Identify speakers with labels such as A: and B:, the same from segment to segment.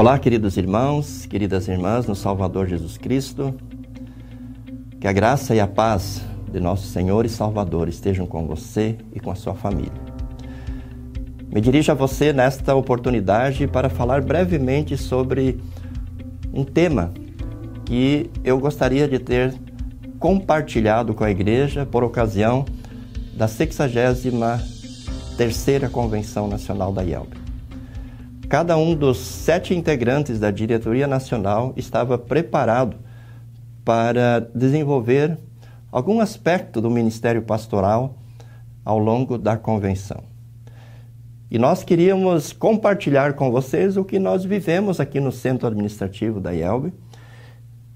A: Olá, queridos irmãos, queridas irmãs, no Salvador Jesus Cristo. Que a graça e a paz de nosso Senhor e Salvador estejam com você e com a sua família. Me dirijo a você nesta oportunidade para falar brevemente sobre um tema que eu gostaria de ter compartilhado com a igreja por ocasião da 63 terceira Convenção Nacional da IELB. Cada um dos sete integrantes da diretoria nacional estava preparado para desenvolver algum aspecto do ministério pastoral ao longo da convenção. E nós queríamos compartilhar com vocês o que nós vivemos aqui no centro administrativo da IELB,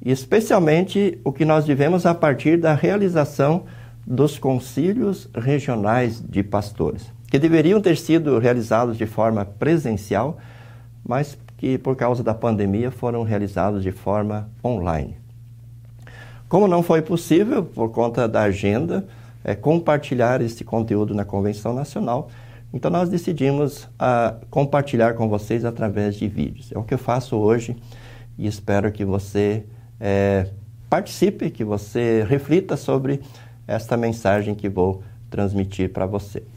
A: e especialmente o que nós vivemos a partir da realização dos concílios regionais de pastores que deveriam ter sido realizados de forma presencial, mas que por causa da pandemia foram realizados de forma online. Como não foi possível, por conta da agenda, é, compartilhar esse conteúdo na Convenção Nacional, então nós decidimos ah, compartilhar com vocês através de vídeos. É o que eu faço hoje e espero que você é, participe, que você reflita sobre esta mensagem que vou transmitir para você.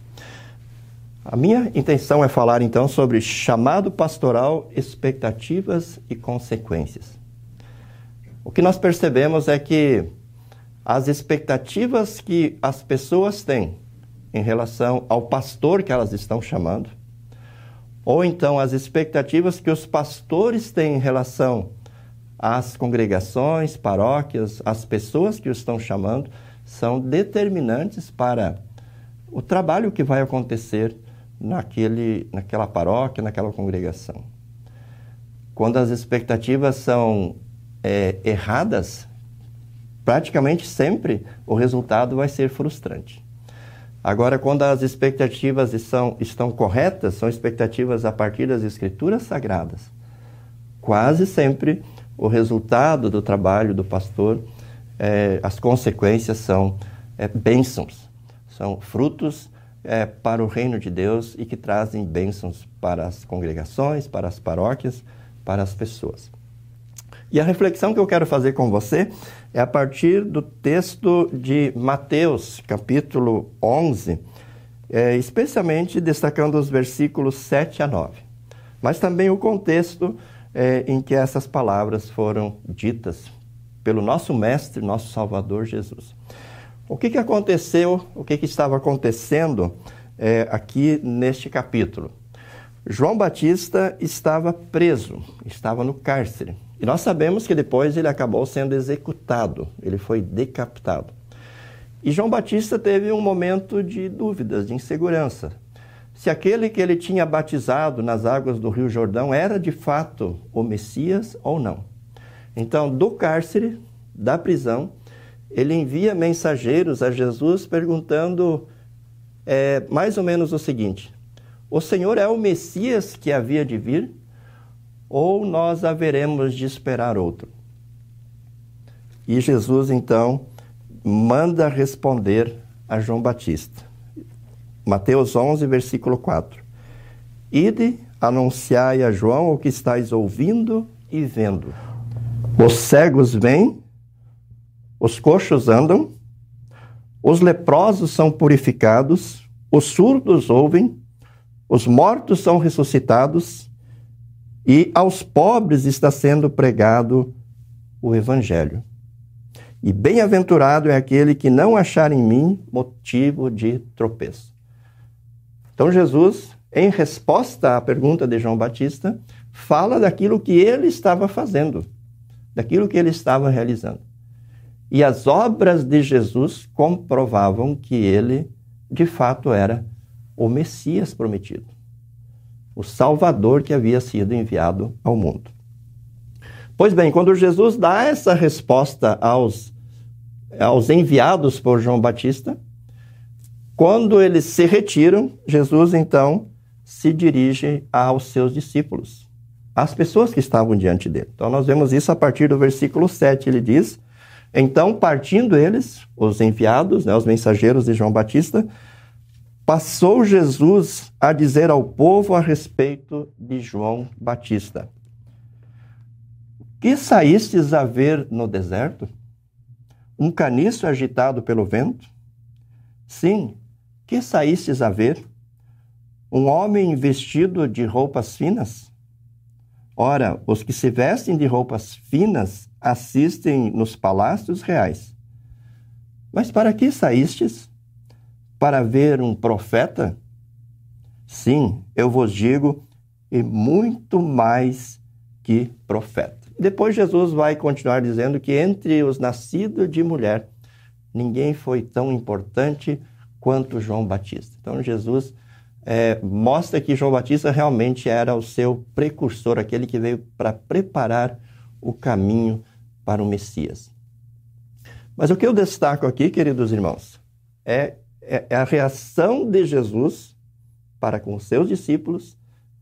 A: A minha intenção é falar então sobre chamado pastoral, expectativas e consequências. O que nós percebemos é que as expectativas que as pessoas têm em relação ao pastor que elas estão chamando, ou então as expectativas que os pastores têm em relação às congregações, paróquias, às pessoas que o estão chamando, são determinantes para o trabalho que vai acontecer naquele, naquela paróquia, naquela congregação. Quando as expectativas são é, erradas, praticamente sempre o resultado vai ser frustrante. Agora, quando as expectativas estão, estão corretas, são expectativas a partir das escrituras sagradas, quase sempre o resultado do trabalho do pastor, é, as consequências são é, bênçãos, são frutos é, para o reino de Deus e que trazem bênçãos para as congregações, para as paróquias, para as pessoas. E a reflexão que eu quero fazer com você é a partir do texto de Mateus, capítulo 11, é, especialmente destacando os versículos 7 a 9, mas também o contexto é, em que essas palavras foram ditas pelo nosso Mestre, nosso Salvador Jesus. O que, que aconteceu, o que, que estava acontecendo é, aqui neste capítulo? João Batista estava preso, estava no cárcere. E nós sabemos que depois ele acabou sendo executado, ele foi decapitado. E João Batista teve um momento de dúvidas, de insegurança. Se aquele que ele tinha batizado nas águas do Rio Jordão era de fato o Messias ou não. Então, do cárcere, da prisão, ele envia mensageiros a Jesus perguntando é, mais ou menos o seguinte: O Senhor é o Messias que havia de vir? Ou nós haveremos de esperar outro? E Jesus então manda responder a João Batista. Mateus 11, versículo 4. Ide, anunciai a João o que estáis ouvindo e vendo. Os cegos vêm os coxos andam, os leprosos são purificados, os surdos ouvem, os mortos são ressuscitados e aos pobres está sendo pregado o Evangelho. E bem-aventurado é aquele que não achar em mim motivo de tropeço. Então, Jesus, em resposta à pergunta de João Batista, fala daquilo que ele estava fazendo, daquilo que ele estava realizando. E as obras de Jesus comprovavam que ele, de fato, era o Messias prometido, o Salvador que havia sido enviado ao mundo. Pois bem, quando Jesus dá essa resposta aos, aos enviados por João Batista, quando eles se retiram, Jesus então se dirige aos seus discípulos, às pessoas que estavam diante dele. Então nós vemos isso a partir do versículo 7. Ele diz: então, partindo eles, os enviados, né, os mensageiros de João Batista, passou Jesus a dizer ao povo a respeito de João Batista: Que saístes a ver no deserto? Um caniço agitado pelo vento? Sim, que saístes a ver? Um homem vestido de roupas finas? Ora, os que se vestem de roupas finas assistem nos palácios reais. Mas para que saístes? Para ver um profeta? Sim, eu vos digo, e muito mais que profeta. Depois Jesus vai continuar dizendo que entre os nascidos de mulher, ninguém foi tão importante quanto João Batista. Então Jesus é, mostra que João Batista realmente era o seu precursor, aquele que veio para preparar o caminho para o Messias. Mas o que eu destaco aqui, queridos irmãos, é, é, é a reação de Jesus para com os seus discípulos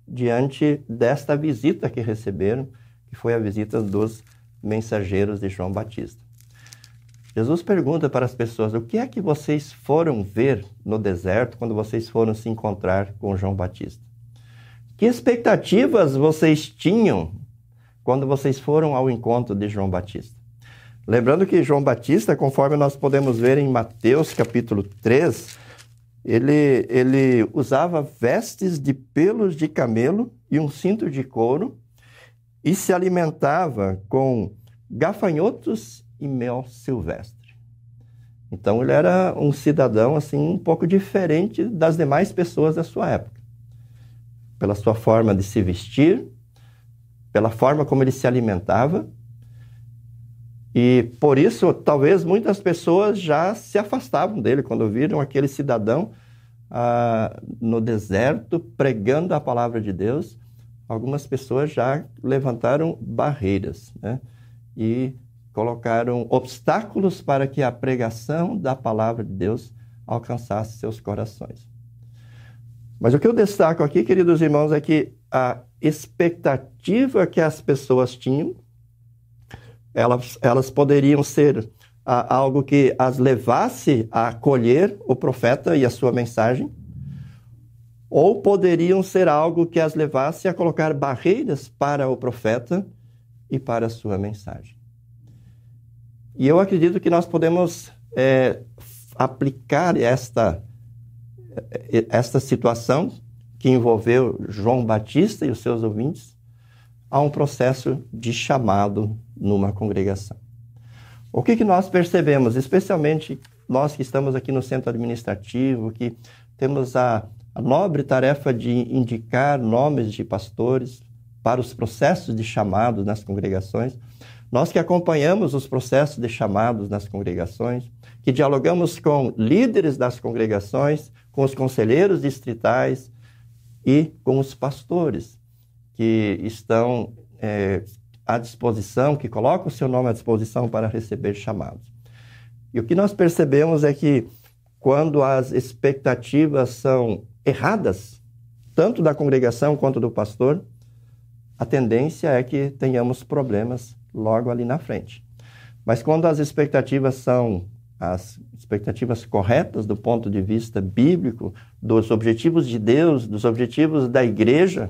A: diante desta visita que receberam que foi a visita dos mensageiros de João Batista. Jesus pergunta para as pessoas: o que é que vocês foram ver no deserto quando vocês foram se encontrar com João Batista? Que expectativas vocês tinham quando vocês foram ao encontro de João Batista? Lembrando que João Batista, conforme nós podemos ver em Mateus capítulo 3, ele, ele usava vestes de pelos de camelo e um cinto de couro e se alimentava com gafanhotos e mel silvestre. Então ele era um cidadão assim um pouco diferente das demais pessoas da sua época. Pela sua forma de se vestir, pela forma como ele se alimentava. E por isso, talvez muitas pessoas já se afastavam dele quando viram aquele cidadão ah, no deserto pregando a palavra de Deus algumas pessoas já levantaram barreiras né? e colocaram obstáculos para que a pregação da palavra de Deus alcançasse seus corações. Mas o que eu destaco aqui, queridos irmãos, é que a expectativa que as pessoas tinham, elas, elas poderiam ser a, algo que as levasse a acolher o profeta e a sua mensagem, ou poderiam ser algo que as levasse a colocar barreiras para o profeta e para a sua mensagem. E eu acredito que nós podemos é, aplicar esta, é, esta situação que envolveu João Batista e os seus ouvintes a um processo de chamado numa congregação. O que, que nós percebemos, especialmente nós que estamos aqui no centro administrativo, que temos a, a nobre tarefa de indicar nomes de pastores para os processos de chamados nas congregações. Nós que acompanhamos os processos de chamados nas congregações, que dialogamos com líderes das congregações, com os conselheiros distritais e com os pastores que estão é, à disposição, que colocam o seu nome à disposição para receber chamados. E o que nós percebemos é que quando as expectativas são erradas, tanto da congregação quanto do pastor, a tendência é que tenhamos problemas logo ali na frente. Mas quando as expectativas são as expectativas corretas do ponto de vista bíblico, dos objetivos de Deus, dos objetivos da igreja,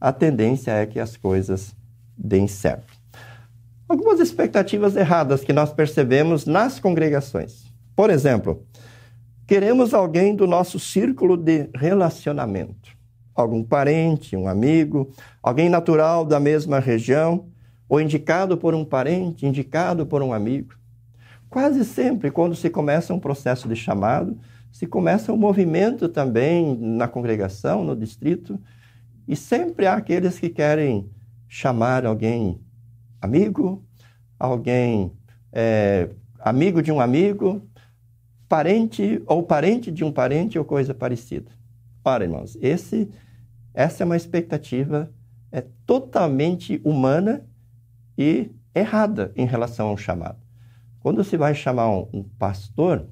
A: a tendência é que as coisas deem certo. Algumas expectativas erradas que nós percebemos nas congregações. Por exemplo, Queremos alguém do nosso círculo de relacionamento. Algum parente, um amigo, alguém natural da mesma região, ou indicado por um parente, indicado por um amigo. Quase sempre, quando se começa um processo de chamado, se começa um movimento também na congregação, no distrito, e sempre há aqueles que querem chamar alguém amigo, alguém é, amigo de um amigo, parente ou parente de um parente ou coisa parecida. Ora, irmãos, esse, essa é uma expectativa é totalmente humana e errada em relação ao chamado. Quando se vai chamar um, pastor,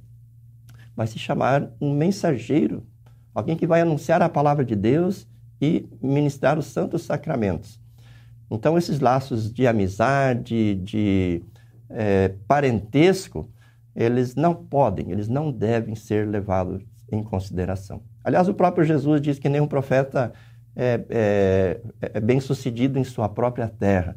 A: vai se chamar um mensageiro, alguém que vai anunciar a palavra de Deus e ministrar os santos sacramentos. Então, esses laços de amizade, de é, parentesco, eles não podem, eles não devem ser levados em consideração. Aliás, o próprio Jesus diz que nenhum profeta é, é, é bem sucedido em sua própria terra.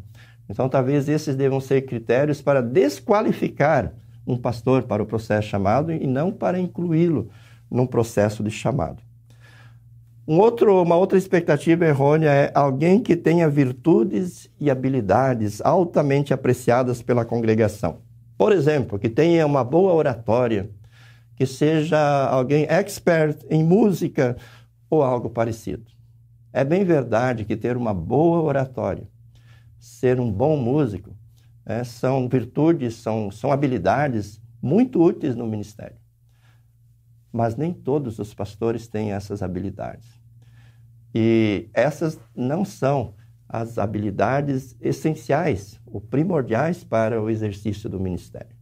A: Então, talvez esses devam ser critérios para desqualificar um pastor para o processo chamado e não para incluí-lo num processo de chamado. Um outro, uma outra expectativa errônea é alguém que tenha virtudes e habilidades altamente apreciadas pela congregação. Por exemplo, que tenha uma boa oratória, que seja alguém expert em música ou algo parecido. É bem verdade que ter uma boa oratória, ser um bom músico, é, são virtudes, são, são habilidades muito úteis no ministério. Mas nem todos os pastores têm essas habilidades. E essas não são as habilidades essenciais, ou primordiais para o exercício do ministério.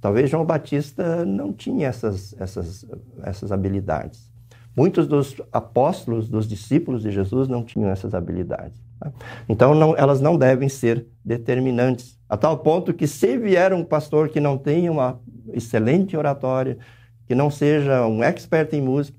A: Talvez João Batista não tinha essas, essas, essas habilidades. Muitos dos apóstolos, dos discípulos de Jesus, não tinham essas habilidades. Então, não, elas não devem ser determinantes, a tal ponto que, se vier um pastor que não tenha uma excelente oratória, que não seja um expert em música,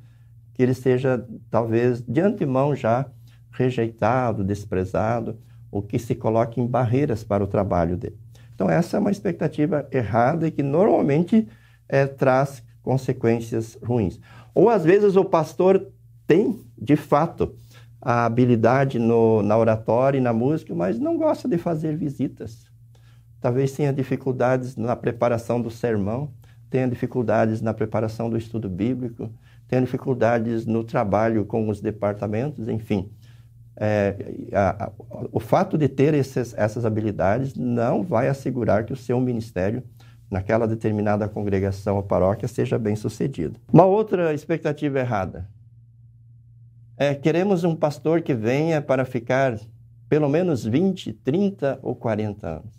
A: que ele seja, talvez, de antemão já rejeitado, desprezado, ou que se coloque em barreiras para o trabalho dele. Então, essa é uma expectativa errada e que normalmente é, traz consequências ruins. Ou às vezes o pastor tem, de fato, a habilidade no, na oratória e na música, mas não gosta de fazer visitas. Talvez tenha dificuldades na preparação do sermão, tenha dificuldades na preparação do estudo bíblico, tenha dificuldades no trabalho com os departamentos, enfim. É, a, a, o fato de ter esses, essas habilidades não vai assegurar que o seu ministério naquela determinada congregação ou paróquia seja bem sucedido. Uma outra expectativa errada é queremos um pastor que venha para ficar pelo menos 20, 30 ou 40 anos.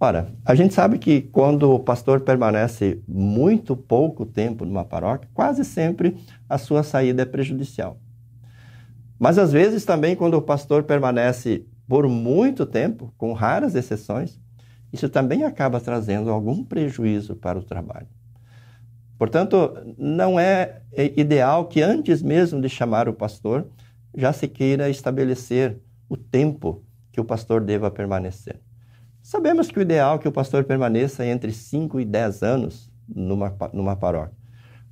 A: Ora, a gente sabe que quando o pastor permanece muito pouco tempo numa paróquia, quase sempre a sua saída é prejudicial. Mas às vezes também quando o pastor permanece por muito tempo, com raras exceções, isso também acaba trazendo algum prejuízo para o trabalho. Portanto, não é ideal que antes mesmo de chamar o pastor, já se queira estabelecer o tempo que o pastor deva permanecer. Sabemos que o ideal é que o pastor permaneça entre 5 e 10 anos numa, numa paróquia.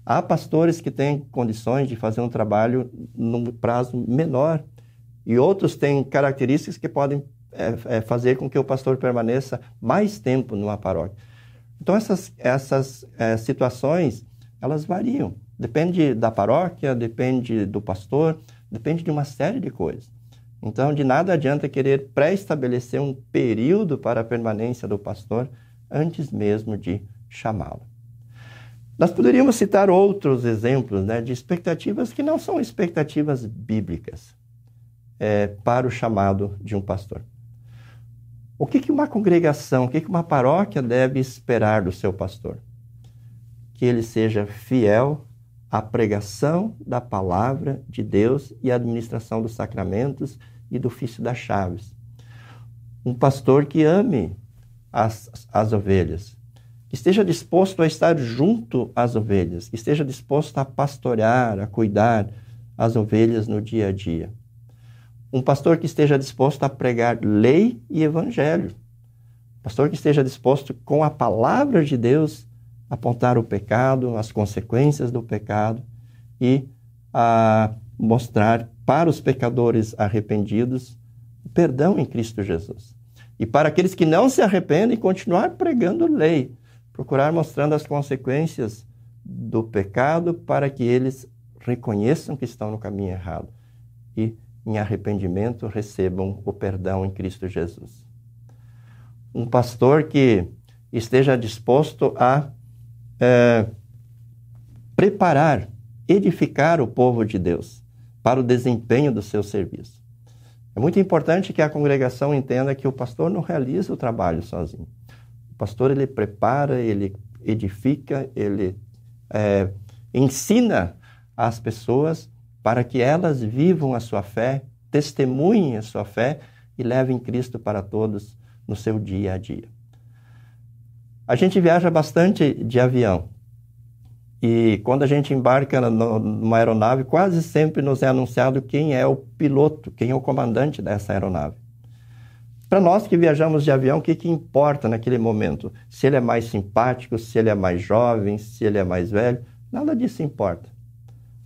A: Há pastores que têm condições de fazer um trabalho num prazo menor e outros têm características que podem é, é, fazer com que o pastor permaneça mais tempo numa paróquia. Então, essas, essas é, situações, elas variam. Depende da paróquia, depende do pastor, depende de uma série de coisas. Então, de nada adianta querer pré-estabelecer um período para a permanência do pastor antes mesmo de chamá-lo. Nós poderíamos citar outros exemplos né, de expectativas que não são expectativas bíblicas é, para o chamado de um pastor. O que, que uma congregação, o que, que uma paróquia deve esperar do seu pastor? Que ele seja fiel à pregação da palavra de Deus e à administração dos sacramentos e do ofício das chaves. Um pastor que ame as, as ovelhas, que esteja disposto a estar junto às ovelhas, que esteja disposto a pastorear, a cuidar as ovelhas no dia a dia um pastor que esteja disposto a pregar lei e evangelho. Pastor que esteja disposto, com a palavra de Deus, a apontar o pecado, as consequências do pecado e a mostrar para os pecadores arrependidos o perdão em Cristo Jesus. E para aqueles que não se arrependem, continuar pregando lei, procurar mostrando as consequências do pecado para que eles reconheçam que estão no caminho errado e em arrependimento recebam o perdão em Cristo Jesus. Um pastor que esteja disposto a é, preparar, edificar o povo de Deus para o desempenho do seu serviço. É muito importante que a congregação entenda que o pastor não realiza o trabalho sozinho. O pastor ele prepara, ele edifica, ele é, ensina as pessoas para que elas vivam a sua fé, testemunhem a sua fé e levem Cristo para todos no seu dia a dia. A gente viaja bastante de avião. E quando a gente embarca numa aeronave, quase sempre nos é anunciado quem é o piloto, quem é o comandante dessa aeronave. Para nós que viajamos de avião, o que, que importa naquele momento? Se ele é mais simpático, se ele é mais jovem, se ele é mais velho, nada disso importa.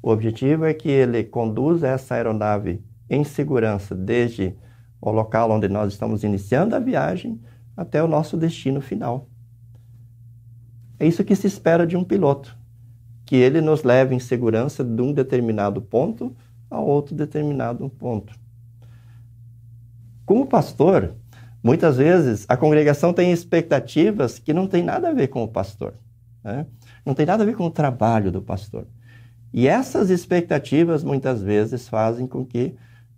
A: O objetivo é que ele conduza essa aeronave em segurança desde o local onde nós estamos iniciando a viagem até o nosso destino final. É isso que se espera de um piloto, que ele nos leve em segurança de um determinado ponto a outro determinado ponto. Como pastor, muitas vezes a congregação tem expectativas que não tem nada a ver com o pastor, né? não tem nada a ver com o trabalho do pastor. E essas expectativas muitas vezes fazem com que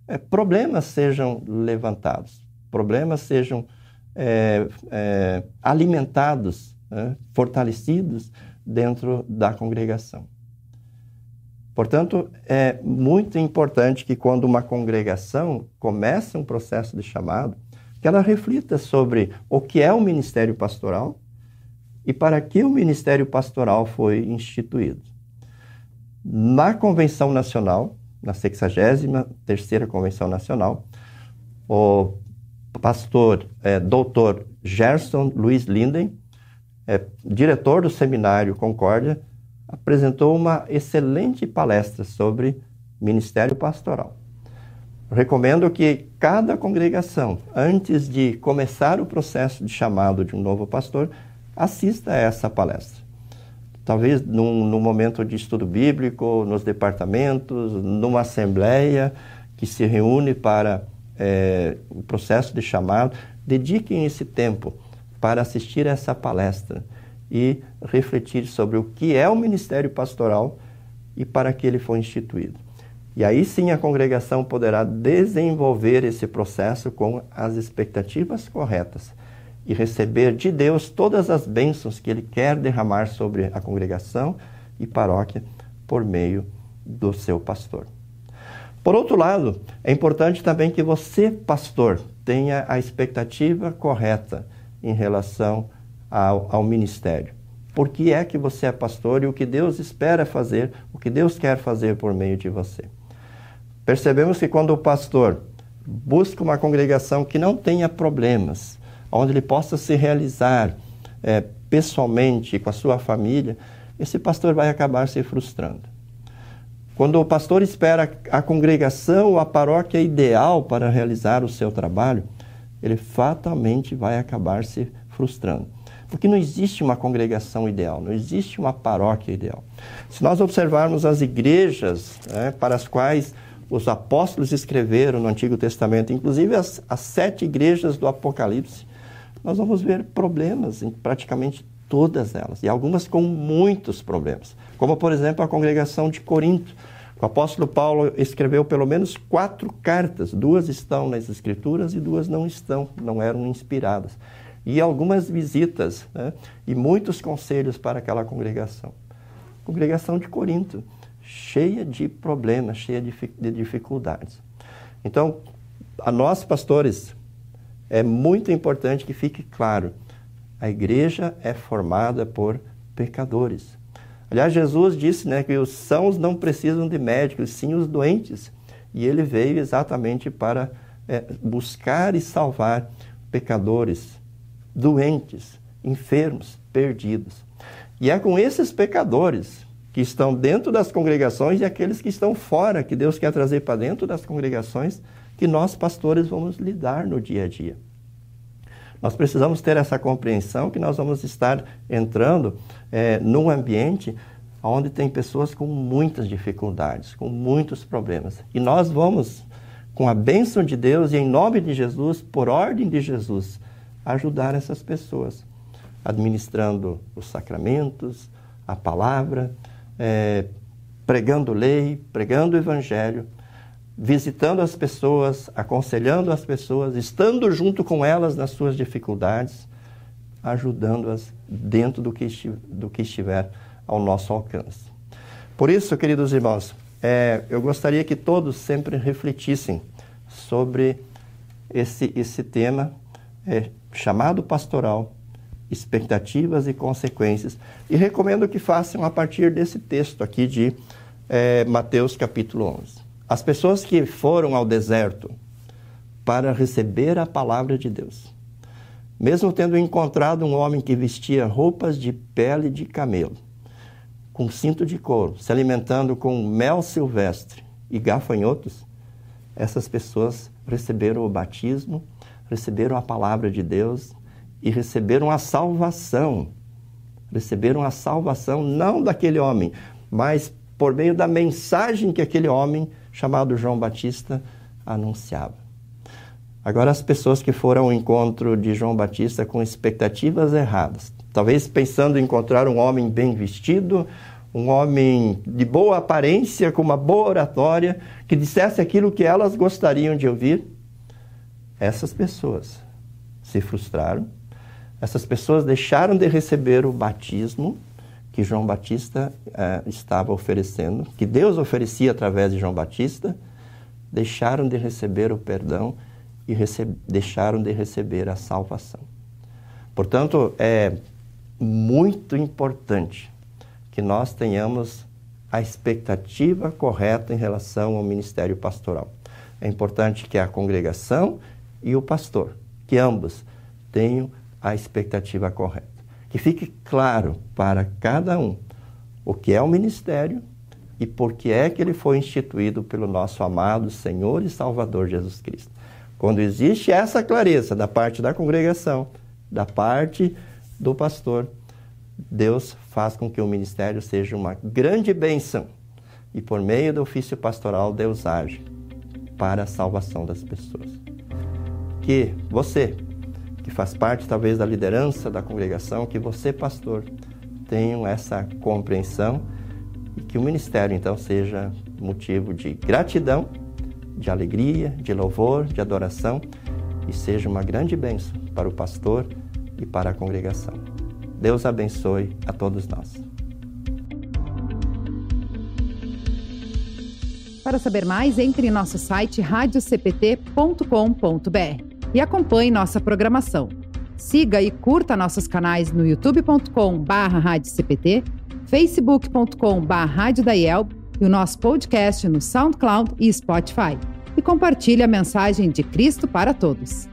A: é, problemas sejam levantados, problemas sejam é, é, alimentados, né? fortalecidos dentro da congregação. Portanto, é muito importante que quando uma congregação começa um processo de chamado, que ela reflita sobre o que é o ministério pastoral e para que o ministério pastoral foi instituído. Na Convenção Nacional, na 63ª Convenção Nacional, o pastor é, doutor Gerson Luiz Linden, é, diretor do seminário Concórdia, apresentou uma excelente palestra sobre ministério pastoral. Recomendo que cada congregação, antes de começar o processo de chamado de um novo pastor, assista a essa palestra. Talvez num, num momento de estudo bíblico, nos departamentos, numa assembleia que se reúne para é, o processo de chamado, dediquem esse tempo para assistir essa palestra e refletir sobre o que é o ministério pastoral e para que ele foi instituído. E aí sim a congregação poderá desenvolver esse processo com as expectativas corretas e receber de Deus todas as bênçãos que ele quer derramar sobre a congregação e paróquia por meio do seu pastor. Por outro lado, é importante também que você, pastor, tenha a expectativa correta em relação ao, ao ministério. Por que é que você é pastor e o que Deus espera fazer, o que Deus quer fazer por meio de você. Percebemos que quando o pastor busca uma congregação que não tenha problemas, onde ele possa se realizar é, pessoalmente com a sua família, esse pastor vai acabar se frustrando. Quando o pastor espera a congregação, a paróquia ideal para realizar o seu trabalho, ele fatalmente vai acabar se frustrando. Porque não existe uma congregação ideal, não existe uma paróquia ideal. Se nós observarmos as igrejas né, para as quais os apóstolos escreveram no Antigo Testamento, inclusive as, as sete igrejas do Apocalipse, nós vamos ver problemas em praticamente todas elas, e algumas com muitos problemas. Como, por exemplo, a congregação de Corinto. O apóstolo Paulo escreveu pelo menos quatro cartas, duas estão nas Escrituras e duas não estão, não eram inspiradas e algumas visitas né, e muitos conselhos para aquela congregação. Congregação de Corinto, cheia de problemas, cheia de, de dificuldades. Então, a nós, pastores, é muito importante que fique claro: a igreja é formada por pecadores. Aliás, Jesus disse né, que os sãos não precisam de médicos, sim os doentes. E ele veio exatamente para é, buscar e salvar pecadores, doentes, enfermos, perdidos. E é com esses pecadores que estão dentro das congregações e aqueles que estão fora, que Deus quer trazer para dentro das congregações, que nós, pastores, vamos lidar no dia a dia. Nós precisamos ter essa compreensão que nós vamos estar entrando é, num ambiente onde tem pessoas com muitas dificuldades, com muitos problemas. E nós vamos, com a bênção de Deus e em nome de Jesus, por ordem de Jesus, ajudar essas pessoas, administrando os sacramentos, a palavra, é, pregando lei, pregando o evangelho, visitando as pessoas, aconselhando as pessoas, estando junto com elas nas suas dificuldades, ajudando-as dentro do que, do que estiver ao nosso alcance. Por isso, queridos irmãos, é, eu gostaria que todos sempre refletissem sobre esse, esse tema é, chamado pastoral, expectativas e consequências. E recomendo que façam a partir desse texto aqui de é, Mateus capítulo 11. As pessoas que foram ao deserto para receber a palavra de Deus. Mesmo tendo encontrado um homem que vestia roupas de pele de camelo, com cinto de couro, se alimentando com mel silvestre e gafanhotos, essas pessoas receberam o batismo, receberam a palavra de Deus e receberam a salvação. Receberam a salvação não daquele homem, mas por meio da mensagem que aquele homem chamado João Batista anunciava. Agora, as pessoas que foram ao encontro de João Batista com expectativas erradas, talvez pensando em encontrar um homem bem vestido, um homem de boa aparência, com uma boa oratória, que dissesse aquilo que elas gostariam de ouvir, essas pessoas se frustraram, essas pessoas deixaram de receber o batismo que João Batista eh, estava oferecendo, que Deus oferecia através de João Batista, deixaram de receber o perdão e deixaram de receber a salvação. Portanto, é muito importante que nós tenhamos a expectativa correta em relação ao ministério pastoral. É importante que a congregação e o pastor, que ambos tenham a expectativa correta. Que fique claro para cada um o que é o ministério e por que é que ele foi instituído pelo nosso amado Senhor e Salvador Jesus Cristo. Quando existe essa clareza da parte da congregação, da parte do pastor, Deus faz com que o ministério seja uma grande bênção e por meio do ofício pastoral Deus age para a salvação das pessoas. Que você, que faz parte talvez da liderança da congregação, que você, pastor, tenham essa compreensão e que o ministério então seja motivo de gratidão de alegria, de louvor, de adoração e seja uma grande bênção para o pastor e para a congregação. Deus abençoe a todos nós.
B: Para saber mais, entre em nosso site radiocpt.com.br e acompanhe nossa programação. Siga e curta nossos canais no youtube.com/radiocpt, facebook.com/radiodaiel e o nosso podcast no SoundCloud e Spotify. E compartilhe a mensagem de Cristo para todos.